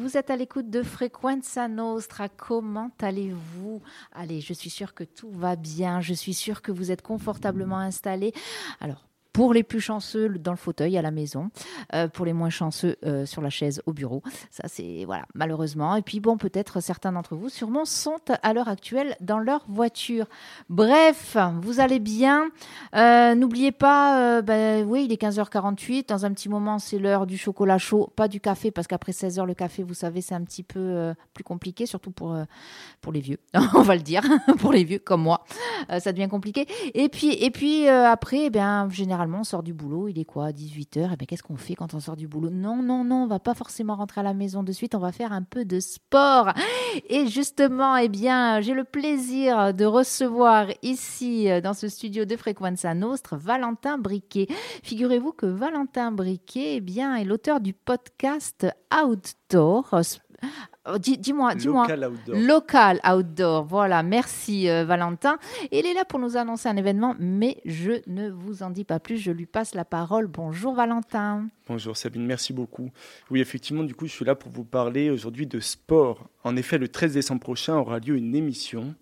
Vous êtes à l'écoute de Frequenza Nostra. Comment allez-vous? Allez, je suis sûre que tout va bien. Je suis sûre que vous êtes confortablement installé. Alors, pour les plus chanceux, dans le fauteuil à la maison. Euh, pour les moins chanceux, euh, sur la chaise au bureau. Ça, c'est voilà, malheureusement. Et puis bon, peut-être certains d'entre vous, sûrement, sont à l'heure actuelle dans leur voiture. Bref, vous allez bien. Euh, n'oubliez pas, ben, oui, il est 15h48. Dans un petit moment, c'est l'heure du chocolat chaud, pas du café, parce qu'après 16h, le café, vous savez, c'est un petit peu plus compliqué, surtout pour, pour les vieux. On va le dire, pour les vieux comme moi. ça devient compliqué. Et puis, et puis après, eh bien, généralement, on sort du boulot, il est quoi 18h, et bien qu'est-ce qu'on fait quand on sort du boulot? Non, non, non, on va pas forcément rentrer à la maison de suite, on va faire un peu de sport. Et justement, eh bien, j'ai le plaisir de recevoir ici, euh, dans ce studio de Frequenza Nostre, Valentin Briquet. Figurez-vous que Valentin Briquet, eh bien, est l'auteur du podcast Outdoor, Oh, dis-moi, dis-moi. Local outdoor. Local outdoor. Voilà, merci euh, Valentin. Il est là pour nous annoncer un événement, mais je ne vous en dis pas plus. Je lui passe la parole. Bonjour Valentin. Bonjour Sabine, merci beaucoup. Oui, effectivement, du coup, je suis là pour vous parler aujourd'hui de sport. En effet, le 13 décembre prochain aura lieu une émission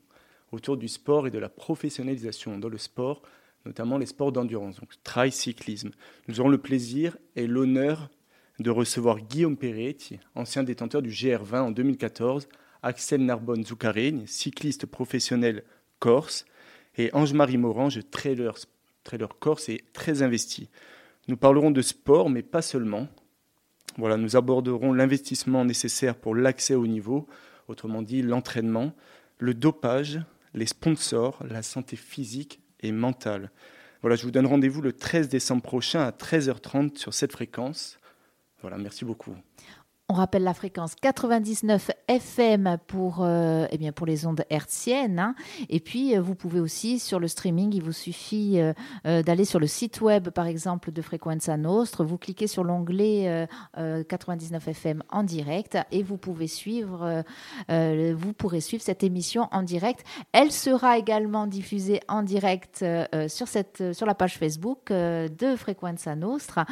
autour du sport et de la professionnalisation dans le sport, notamment les sports d'endurance, donc tricyclisme. Nous aurons le plaisir et l'honneur de recevoir Guillaume Peretti, ancien détenteur du GR20 en 2014, Axel Narbonne Zoukaregne, cycliste professionnel corse, et Ange-Marie Morange, trailer, trailer corse et très investi. Nous parlerons de sport, mais pas seulement. Voilà, nous aborderons l'investissement nécessaire pour l'accès au niveau, autrement dit l'entraînement, le dopage, les sponsors, la santé physique et mentale. Voilà, je vous donne rendez-vous le 13 décembre prochain à 13h30 sur cette fréquence. Voilà, merci beaucoup. On rappelle la fréquence 99 FM pour, euh, eh bien pour les ondes hertziennes. Hein. Et puis, euh, vous pouvez aussi, sur le streaming, il vous suffit euh, d'aller sur le site web, par exemple, de Frequenza Nostre. Vous cliquez sur l'onglet 99 FM en direct et vous pouvez suivre, vous pourrez suivre cette émission en direct. Elle sera également diffusée en direct sur, cette, sur la page Facebook de Frequenza Nostra.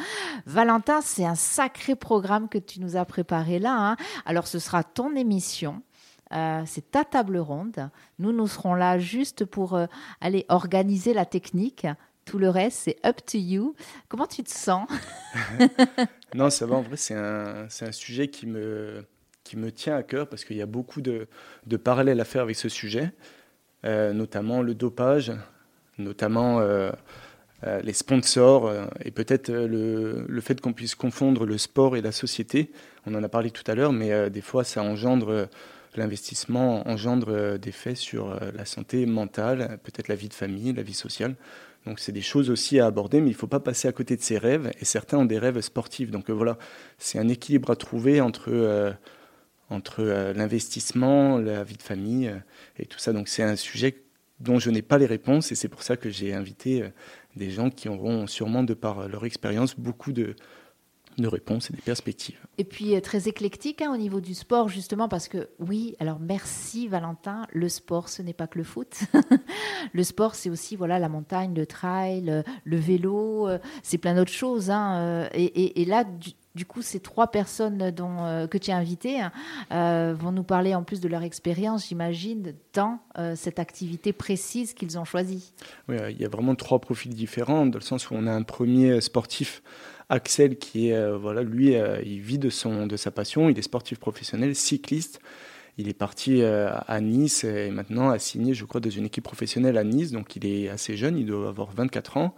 Valentin, c'est un sacré programme que tu nous as préparé là. Hein. Alors ce sera ton émission. Euh, c'est ta table ronde. Nous, nous serons là juste pour euh, aller organiser la technique. Tout le reste, c'est up to you. Comment tu te sens? Non, ça va. En vrai, c'est un, un, sujet qui me, qui me tient à cœur parce qu'il y a beaucoup de, de, parallèles à faire avec ce sujet, euh, notamment le dopage, notamment euh, les sponsors euh, et peut-être euh, le, fait qu'on puisse confondre le sport et la société. On en a parlé tout à l'heure, mais des fois ça engendre l'investissement engendre des faits sur la santé mentale, peut-être la vie de famille, la vie sociale. Donc c'est des choses aussi à aborder, mais il ne faut pas passer à côté de ses rêves. Et certains ont des rêves sportifs. Donc voilà, c'est un équilibre à trouver entre, entre l'investissement, la vie de famille et tout ça. Donc c'est un sujet dont je n'ai pas les réponses et c'est pour ça que j'ai invité des gens qui auront sûrement, de par leur expérience, beaucoup de, de réponses et des perspectives. Et puis euh, très éclectique hein, au niveau du sport, justement, parce que oui, alors merci Valentin, le sport, ce n'est pas que le foot. le sport, c'est aussi voilà la montagne, le trail, le, vélo, euh, c'est plein d'autres choses. Hein, et, et, là, du coup, ces trois personnes dont, euh, que tu as invitées euh, vont nous parler en plus de leur expérience, j'imagine, dans euh, cette activité précise qu'ils ont choisie. Oui, il y a vraiment trois profils différents, dans le sens où on a un premier sportif, Axel, qui est, voilà, lui, il vit de, son, de sa passion, il est sportif professionnel, cycliste. Il est parti à Nice et maintenant a signé, je crois, dans une équipe professionnelle à Nice. Donc il est assez jeune, il doit avoir 24 ans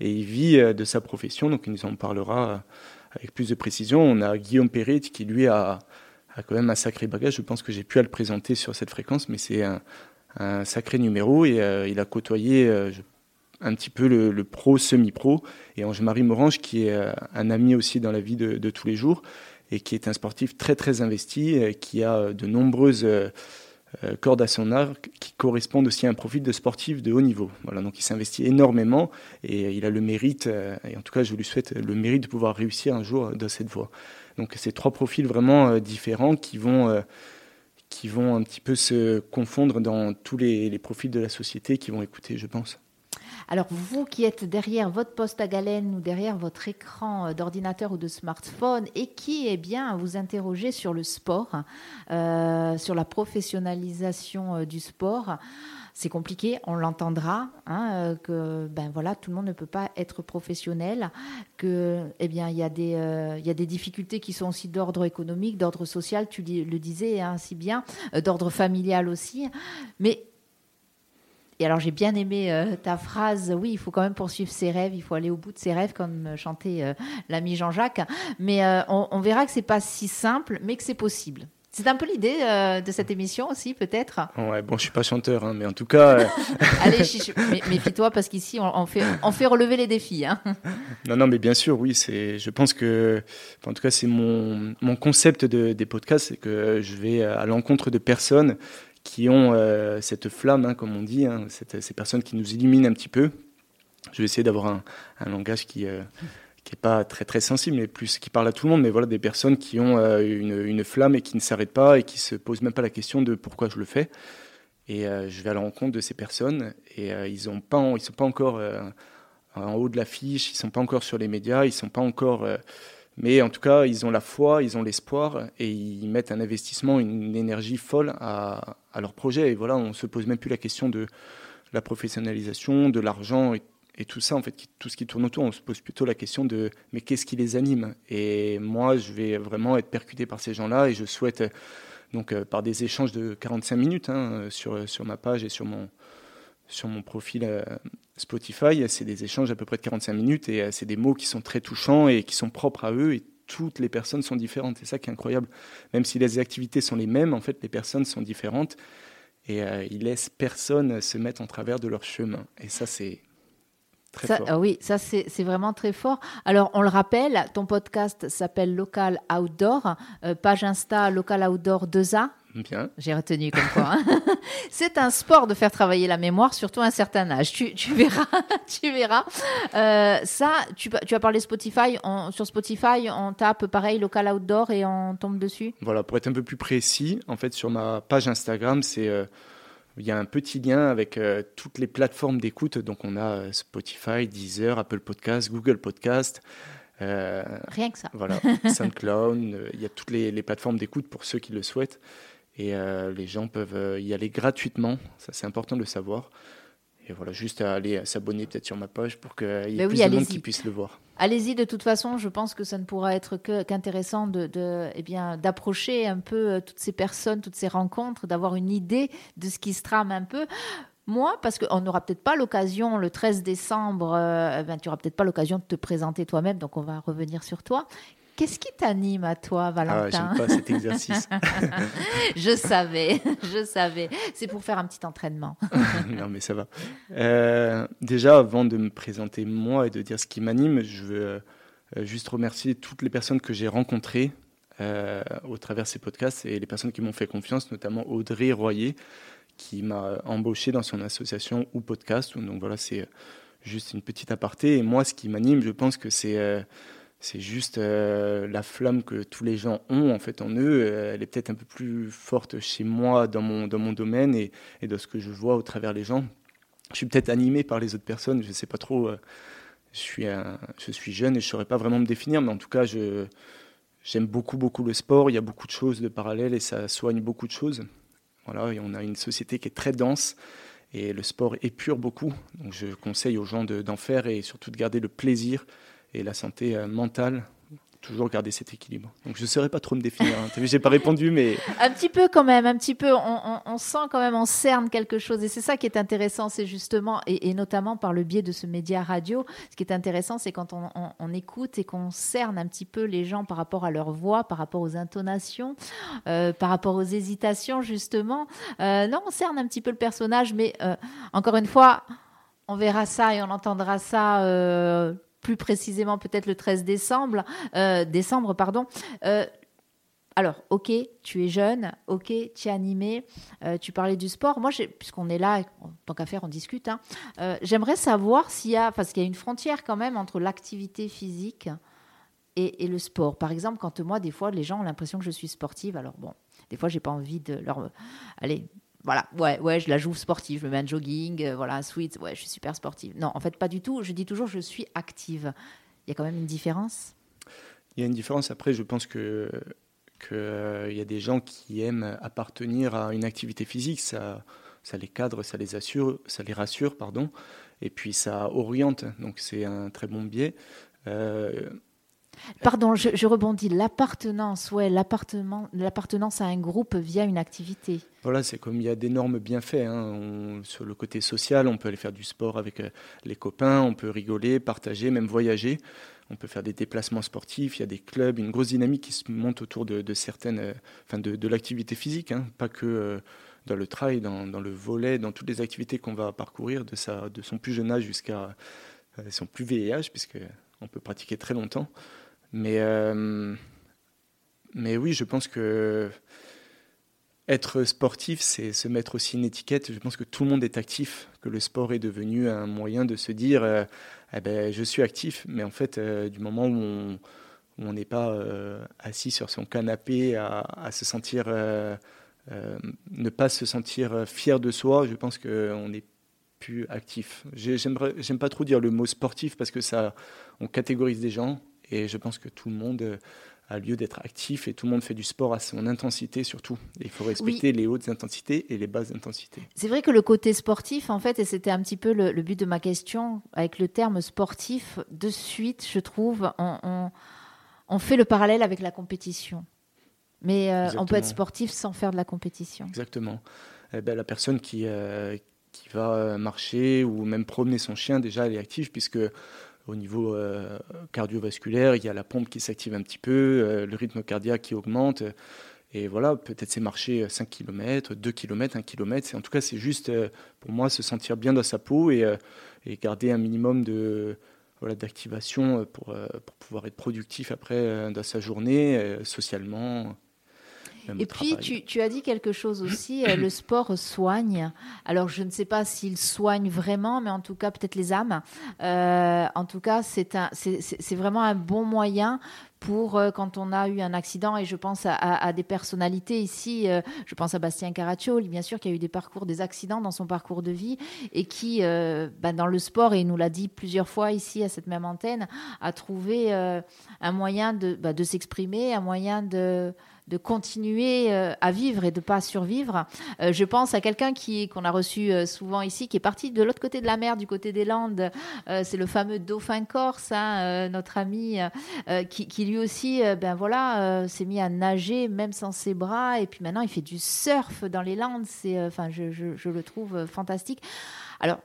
et il vit de sa profession. Donc il nous en parlera avec plus de précision. On a Guillaume Perret qui, lui, a, quand même un sacré bagage. Je pense que j'ai pu à le présenter sur cette fréquence, mais c'est un, sacré numéro et euh, il a côtoyé euh, un petit peu le, pro, semi-pro. Et Ange-Marie Morange, qui est euh, un ami aussi dans la vie de, tous les jours et qui est un sportif très très investi, qui a de nombreuses euh, cordes à son arc qui correspondent aussi à un profil de sportif de haut niveau. Voilà, donc il s'investit énormément et il a le mérite, euh, et en tout cas je lui souhaite le mérite de pouvoir réussir un jour dans cette voie. Donc c'est trois profils vraiment euh, différents qui vont, qui vont un petit peu se confondre dans tous les profils de la société qui vont écouter, je pense. Alors, vous qui êtes derrière votre poste à galène ou derrière votre écran euh, d'ordinateur ou de smartphone et qui, eh bien, vous interrogez sur le sport, euh, sur la professionnalisation euh, du sport, c'est compliqué, on l'entendra, hein, que ben voilà, tout le monde ne peut pas être professionnel, que eh bien il y a des il y a des difficultés qui sont aussi d'ordre économique, d'ordre social, tu le disais hein, si bien, d'ordre familial aussi, mais et alors j'ai bien aimé euh, ta phrase, oui, il faut quand même poursuivre ses rêves, il faut aller au bout de ses rêves, comme chantait euh, l'ami Jean-Jacques. Mais euh, on, verra que c'est pas si simple, mais que c'est possible. C'est un peu l'idée de cette émission aussi, peut-être? Ouais, bon, je suis pas chanteur, hein, mais en tout cas. Allez, méfie-toi parce qu'ici on, fait, on fait relever les défis. Hein. Non, non, mais bien sûr, oui. C'est, je pense que, en tout cas, c'est mon, mon concept de, des podcasts, c'est que je vais à l'encontre de personnes qui ont euh, cette flamme, hein, comme on dit, hein, ces personnes qui nous illuminent un petit peu. Je vais essayer d'avoir un, langage qui n'est euh, pas très très sensible, mais plus qui parle à tout le monde. Mais voilà, des personnes qui ont euh, une, flamme et qui ne s'arrêtent pas et qui se posent même pas la question de pourquoi je le fais. Et je vais à la rencontre de ces personnes et ils ont sont pas encore en haut de l'affiche, ils sont pas encore sur les médias, ils sont pas encore mais en tout cas, ils ont la foi, ils ont l'espoir et ils mettent un investissement, une énergie folle à, leur projet. Et voilà, on ne se pose même plus la question de la professionnalisation, de l'argent et, tout ça, en fait, tout ce qui tourne autour. On se pose plutôt la question de mais qu'est-ce qui les anime? Et moi, je vais vraiment être percuté par ces gens-là et je souhaite, donc euh, par des échanges de 45 minutes hein, sur, sur ma page et sur mon, sur mon profil euh, Spotify, c'est des échanges à peu près de 45 minutes et euh, c'est des mots qui sont très touchants et qui sont propres à eux et toutes les personnes sont différentes. C'est ça qui est incroyable. Même si les activités sont les mêmes, en fait, les personnes sont différentes et euh, ils laissent personne se mettre en travers de leur chemin. Et ça, c'est très fort. Ah oui, ça, c'est vraiment très fort. Alors, on le rappelle, ton podcast s'appelle Local Outdoor, page Insta Local Outdoor 2A. Bien. J'ai retenu comme quoi. Hein. c'est un sport de faire travailler la mémoire, surtout à un certain âge. Tu, verras, tu verras. Euh, ça, tu, tu, as parlé Spotify. sur Spotify, on tape pareil local outdoor et on tombe dessus. Voilà, pour être un peu plus précis, en fait, sur ma page Instagram, c'est euh, il y a un petit lien avec euh, toutes les plateformes d'écoute. Donc, on a Spotify, Deezer, Apple Podcast, Google Podcast. Rien que ça. Voilà, SoundCloud. Il y a toutes les, les plateformes d'écoute pour ceux qui le souhaitent. Et euh, les gens peuvent euh, y aller gratuitement, ça c'est important de le savoir. Et voilà, juste à aller s'abonner peut-être sur ma page pour qu'il y ait ben plus de monde qui puisse le voir. Allez-y, de toute façon, je pense que ça ne pourra être qu'intéressant de, de, eh bien, d'approcher un peu euh, toutes ces personnes, toutes ces rencontres, d'avoir une idée de ce qui se trame un peu. Moi, parce qu'on n'aura peut-être pas l'occasion, le 13 décembre, eh ben, tu n'auras peut-être pas l'occasion de te présenter toi-même, donc on va revenir sur toi. Qu'est-ce qui t'anime à toi, Valentin ah, J'aime pas cet exercice. je savais, je savais. C'est pour faire un petit entraînement. non, mais ça va. Euh, déjà, avant de me présenter moi et de dire ce qui m'anime, je veux euh, juste remercier toutes les personnes que j'ai rencontrées euh, au travers de ces podcasts et les personnes qui m'ont fait confiance, notamment Audrey Royer, qui m'a embauché dans son association ou podcast. Donc voilà, c'est juste une petite aparté. Et moi, ce qui m'anime, je pense que c'est c'est juste euh, la flamme que tous les gens ont en fait en eux. Euh, elle est peut-être un peu plus forte chez moi dans mon, dans mon domaine et, et de ce que je vois au travers des gens. Je suis peut-être animé par les autres personnes, je ne sais pas trop. Euh, je, suis je suis jeune et je ne saurais pas vraiment me définir, mais en tout cas, j'aime beaucoup, beaucoup le sport. Il y a beaucoup de choses de parallèles et ça soigne beaucoup de choses. Voilà, on a une société qui est très dense et le sport épure beaucoup. Donc je conseille aux gens d'en faire et surtout de garder le plaisir et la santé euh, mentale toujours garder cet équilibre. Donc je ne saurais pas trop me définir. Hein. J'ai pas répondu, mais un petit peu quand même, un petit peu. On, sent quand même, on cerne quelque chose, et c'est ça qui est intéressant, c'est justement, et, notamment par le biais de ce média radio, ce qui est intéressant, c'est quand on, écoute et qu'on cerne un petit peu les gens par rapport à leur voix, par rapport aux intonations, euh, par rapport aux hésitations, justement. Euh, non, on cerne un petit peu le personnage, mais encore une fois. On verra ça et on entendra ça plus précisément peut-être le 13 décembre, euh, décembre pardon. Euh, alors, ok, tu es jeune, ok, tu es animé, euh, tu parlais du sport. Moi, puisqu'on est là, tant qu'à faire, on discute. Hein, j'aimerais savoir s'il y a, parce qu'il y a une frontière quand même entre l'activité physique et, le sport. Par exemple, quand moi, des fois, les gens ont l'impression que je suis sportive. Alors bon, des fois, j'ai pas envie de leur, allez, voilà, ouais, ouais, je la joue sportive, je me mets un jogging, euh, voilà, un sweat, ouais, je suis super sportive. Non, en fait, pas du tout. Je dis toujours, je suis active. Il y a quand même une différence? Il y a une différence. Après, je pense que qu'il euh, y a des gens qui aiment appartenir à une activité physique. Ça, ça les cadre, ça les assure, ça les rassure, pardon. Et puis ça oriente. Donc c'est un très bon biais. Euh, Pardon, je, rebondis. L'appartenance, ouais, l'appartenance à un groupe via une activité. Voilà, c'est comme il y a d'énormes bienfaits. Hein. sur le côté social, on peut aller faire du sport avec euh, les copains, on peut rigoler, partager, même voyager. On peut faire des déplacements sportifs. Il y a des clubs, une grosse dynamique qui se monte autour de, certaines, euh, enfin de, l'activité physique, hein. pas que euh, dans le trail, dans, le volet, dans toutes les activités qu'on va parcourir de, sa, de son plus jeune âge jusqu'à son plus vieil âge, puisque on peut pratiquer très longtemps. Mais, euh, mais oui, je pense que être sportif, c'est se mettre aussi une étiquette. Je pense que tout le monde est actif, que le sport est devenu un moyen de se dire euh, eh ben, je suis actif. Mais en fait, euh, du moment où on n'est pas assis sur son canapé à, se sentir, ne pas se sentir fier de soi, je pense qu'on n'est plus actif. J'aime pas trop dire le mot sportif parce que ça, on catégorise des gens. Et je pense que tout le monde euh, a lieu d'être actif et tout le monde fait du sport à son intensité surtout. il faut respecter les hautes intensités et les basses intensités. C'est vrai que le côté sportif, en fait, et c'était un petit peu le, but de ma question, avec le terme sportif, de suite, je trouve, on, on, fait le parallèle avec la compétition. Mais euh, on peut être sportif sans faire de la compétition. Exactement. Eh ben, la personne qui, euh, qui va marcher ou même promener son chien, déjà, elle est active puisque au niveau euh, cardiovasculaire, il y a la pompe qui s'active un petit peu, euh, le rythme cardiaque qui augmente. Et voilà, peut-être c'est marcher 5 km, 2 km, 1 km. En tout cas, c'est juste euh, pour moi se sentir bien dans sa peau et, garder un minimum de, voilà, d'activation pour pouvoir être productif après dans sa journée, socialement. Et puis, tu, as dit quelque chose aussi, euh, le sport soigne. Alors, je ne sais pas s'il soigne vraiment, mais en tout cas, peut-être les âmes. Euh, en tout cas, c'est vraiment un bon moyen pour euh, quand on a eu un accident, et je pense à, des personnalités ici, je pense à Bastien Caraccioli, bien sûr, qui a eu des parcours, des accidents dans son parcours de vie, et qui, bah, dans le sport, et il nous l'a dit plusieurs fois ici à cette même antenne, a trouvé un moyen de, bah, de s'exprimer, un moyen de de continuer euh, à vivre et de pas survivre. Euh, je pense à quelqu'un qui qu'on a reçu euh, souvent ici, qui est parti de l'autre côté de la mer, du côté des Landes. c'est le fameux dauphin corse, hein, notre ami, qui, lui aussi, ben voilà, s'est mis à nager même sans ses bras. Et puis maintenant, il fait du surf dans les Landes. Enfin, je, je, le trouve fantastique. Alors,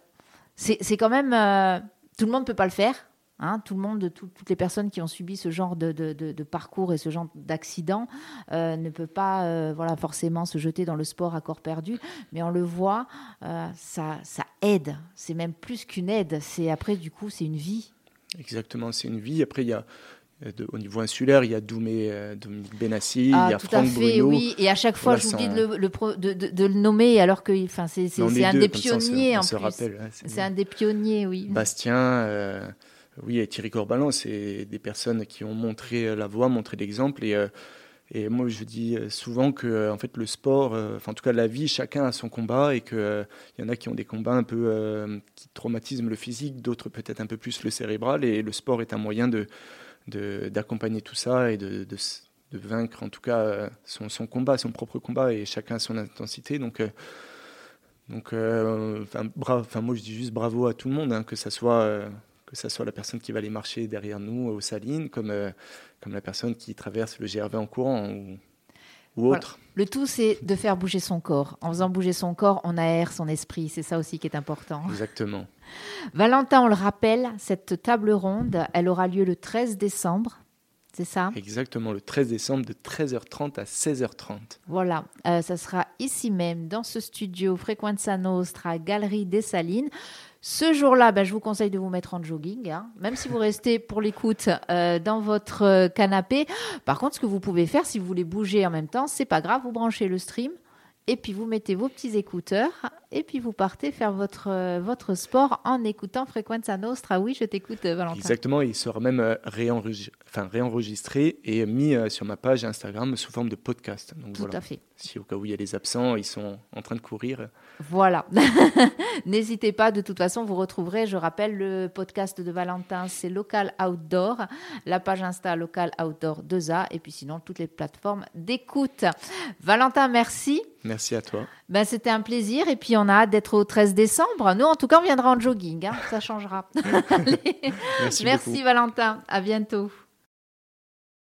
c'est quand même tout le monde ne peut pas le faire. Hein, tout le monde, toutes les personnes qui ont subi ce genre de, parcours et ce genre d'accident euh, ne peut pas euh, voilà, forcément se jeter dans le sport à corps perdu, mais on le voit, euh, ça, ça aide. C'est même plus qu'une aide. C'est après, du coup, c'est une vie. Exactement, c'est une vie. Après, il y a au niveau insulaire, il y a Doumé, Dominique Benassi, ah, il y a tout Franck à fait, Oui, et à chaque fois, j'oublie de, le, de, le nommer, alors que enfin, c'est un des pionniers en plus. C'est un des pionniers, oui. Bastien, oui, Thierry Corbalan, c'est des personnes qui ont montré la voie, montré l'exemple. Et, euh, moi, je dis souvent que euh, en fait, le sport, euh, enfin, en tout cas la vie, chacun a son combat et qu'il il y en a qui ont des combats un peu qui traumatisent le physique, d'autres peut-être un peu plus le cérébral. Et le sport est un moyen de, d'accompagner tout ça et de, de, vaincre en tout cas son, son, combat, son propre combat et chacun son intensité. Donc, donc enfin, enfin, moi je dis juste bravo à tout le monde, hein, que ça soit que ce soit la personne qui va aller marcher derrière nous aux salines, comme, euh, comme la personne qui traverse le GRV en courant ou, ou autre. Le tout, c'est de faire bouger son corps. En faisant bouger son corps, on aère son esprit. C'est ça aussi qui est important. Exactement. Valentin, on le rappelle, cette table ronde, elle aura lieu le 13 décembre. C'est ça? Exactement, le 13 décembre de 13h30 à 16h30. Voilà, euh, ça sera ici même, dans ce studio Frequenza Nostra, Galerie des Salines. Ce jour-là, ben, je vous conseille de vous mettre en jogging, hein. même si vous restez pour l'écoute euh, dans votre euh, canapé. Par contre, ce que vous pouvez faire, si vous voulez bouger en même temps, c'est pas grave, vous branchez le stream et puis vous mettez vos petits écouteurs et puis vous partez faire votre, euh, votre sport en écoutant Frequenza Nostra. Oui, je t'écoute, euh, Valentin. Exactement, il sera même euh, enfin, réenregistré et mis sur ma page Instagram sous forme de podcast. Donc, Tout à fait. Si au cas où il y a des absents, ils sont en train de courir. Voilà. N'hésitez pas, de toute façon, vous retrouverez, je rappelle, le podcast de Valentin, c'est Local Outdoor, la page Insta Local Outdoor 2A, et puis sinon toutes les plateformes d'écoute. Valentin, merci. Merci à toi. Ben, C'était un plaisir. Et puis, on a hâte d'être au 13 décembre. Nous, en tout cas, on viendra en jogging. Hein. Ça changera. Merci, Merci Valentin. À bientôt.